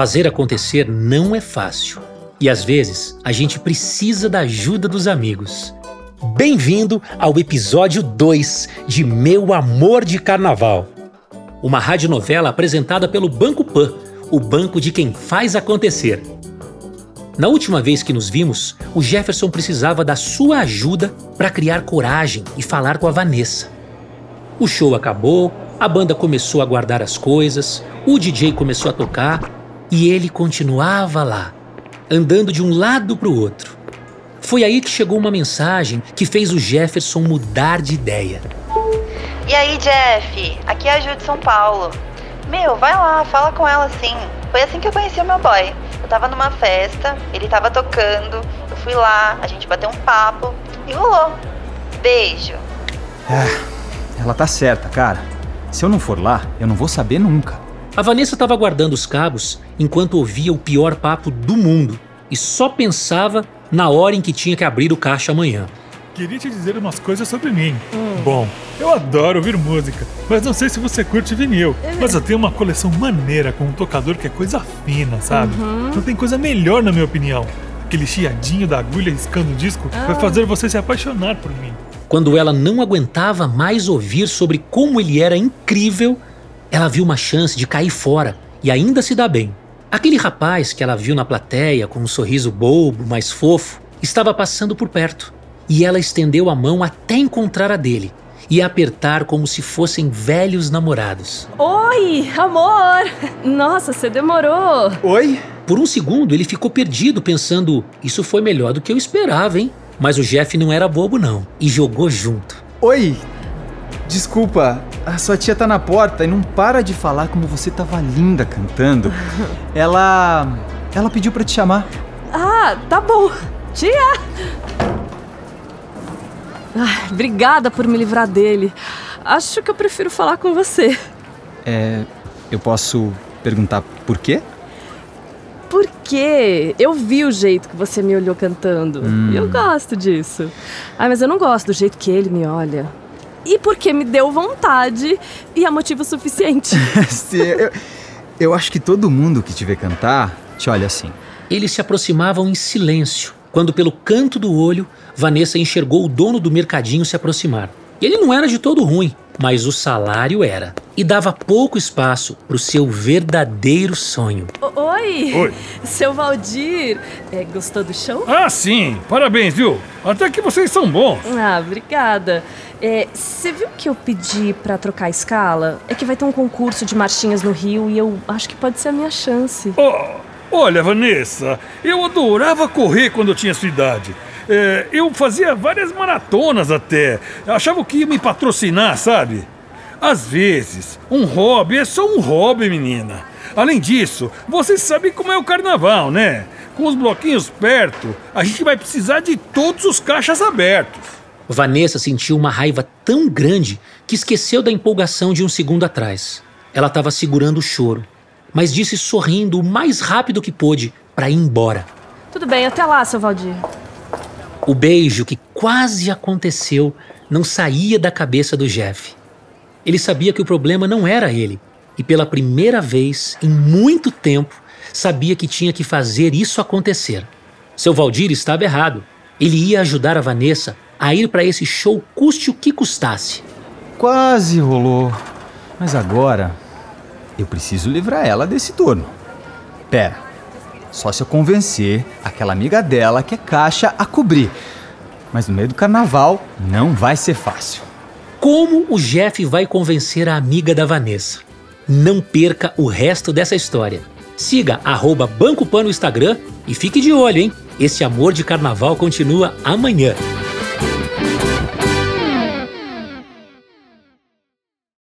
Fazer acontecer não é fácil. E às vezes a gente precisa da ajuda dos amigos. Bem-vindo ao episódio 2 de Meu Amor de Carnaval. Uma radionovela apresentada pelo Banco Pan, o banco de quem faz acontecer. Na última vez que nos vimos, o Jefferson precisava da sua ajuda para criar coragem e falar com a Vanessa. O show acabou, a banda começou a guardar as coisas, o DJ começou a tocar e ele continuava lá, andando de um lado para o outro. Foi aí que chegou uma mensagem que fez o Jefferson mudar de ideia. E aí, Jeff? Aqui é a Ju de São Paulo. Meu, vai lá, fala com ela assim. Foi assim que eu conheci o meu boy. Eu tava numa festa, ele tava tocando, eu fui lá, a gente bateu um papo e rolou. Beijo. É, ela tá certa, cara. Se eu não for lá, eu não vou saber nunca. A Vanessa estava guardando os cabos enquanto ouvia o pior papo do mundo e só pensava na hora em que tinha que abrir o caixa amanhã. Queria te dizer umas coisas sobre mim. Bom, eu adoro ouvir música, mas não sei se você curte vinil. Mas eu tenho uma coleção maneira com um tocador que é coisa fina, sabe? Não tem coisa melhor, na minha opinião. Aquele chiadinho da agulha riscando o disco vai fazer você se apaixonar por mim. Quando ela não aguentava mais ouvir sobre como ele era incrível, ela viu uma chance de cair fora e ainda se dar bem. Aquele rapaz que ela viu na plateia com um sorriso bobo, mas fofo, estava passando por perto e ela estendeu a mão até encontrar a dele e apertar como se fossem velhos namorados. Oi, amor! Nossa, você demorou. Oi? Por um segundo ele ficou perdido, pensando: isso foi melhor do que eu esperava, hein? Mas o Jeff não era bobo, não, e jogou junto. Oi? Desculpa, a sua tia tá na porta e não para de falar como você tava linda cantando. Ela. Ela pediu pra te chamar. Ah, tá bom. Tia! Ai, obrigada por me livrar dele. Acho que eu prefiro falar com você. É. Eu posso perguntar por quê? Porque eu vi o jeito que você me olhou cantando. E eu gosto disso. Ai, mas eu não gosto do jeito que ele me olha. E porque me deu vontade e é motivo suficiente. Sim, eu, eu acho que todo mundo que te vê cantar te olha assim. Eles se aproximavam em silêncio, quando pelo canto do olho, Vanessa enxergou o dono do mercadinho se aproximar. Ele não era de todo ruim, mas o salário era. E dava pouco espaço para o seu verdadeiro sonho. O- Oi! Oi. Seu Valdir, é, gostou do show? Ah, sim! Parabéns, viu? Até que vocês são bons. Ah, obrigada. É, Você viu que eu pedi pra trocar a escala? É que vai ter um concurso de marchinhas no Rio e eu acho que pode ser a minha chance. Oh, olha, Vanessa, eu adorava correr quando eu tinha sua idade. É, eu fazia várias maratonas até. Achava que ia me patrocinar, sabe? Às vezes, um hobby é só um hobby, menina. Além disso, você sabe como é o carnaval, né? Com os bloquinhos perto, a gente vai precisar de todos os caixas abertos. Vanessa sentiu uma raiva tão grande que esqueceu da empolgação de um segundo atrás. Ela estava segurando o choro, mas disse sorrindo o mais rápido que pôde para ir embora. Tudo bem, até lá, seu Valdir. O beijo que quase aconteceu não saía da cabeça do Jeff. Ele sabia que o problema não era ele, e pela primeira vez em muito tempo sabia que tinha que fazer isso acontecer. Seu Valdir estava errado. Ele ia ajudar a Vanessa a ir para esse show custe o que custasse. Quase rolou. Mas agora eu preciso livrar ela desse turno. Pera, só se eu convencer aquela amiga dela que é caixa a cobrir. Mas no meio do carnaval não vai ser fácil. Como o Jeff vai convencer a amiga da Vanessa? Não perca o resto dessa história. Siga arroba Banco Pan no Instagram e fique de olho, hein? Esse amor de carnaval continua amanhã.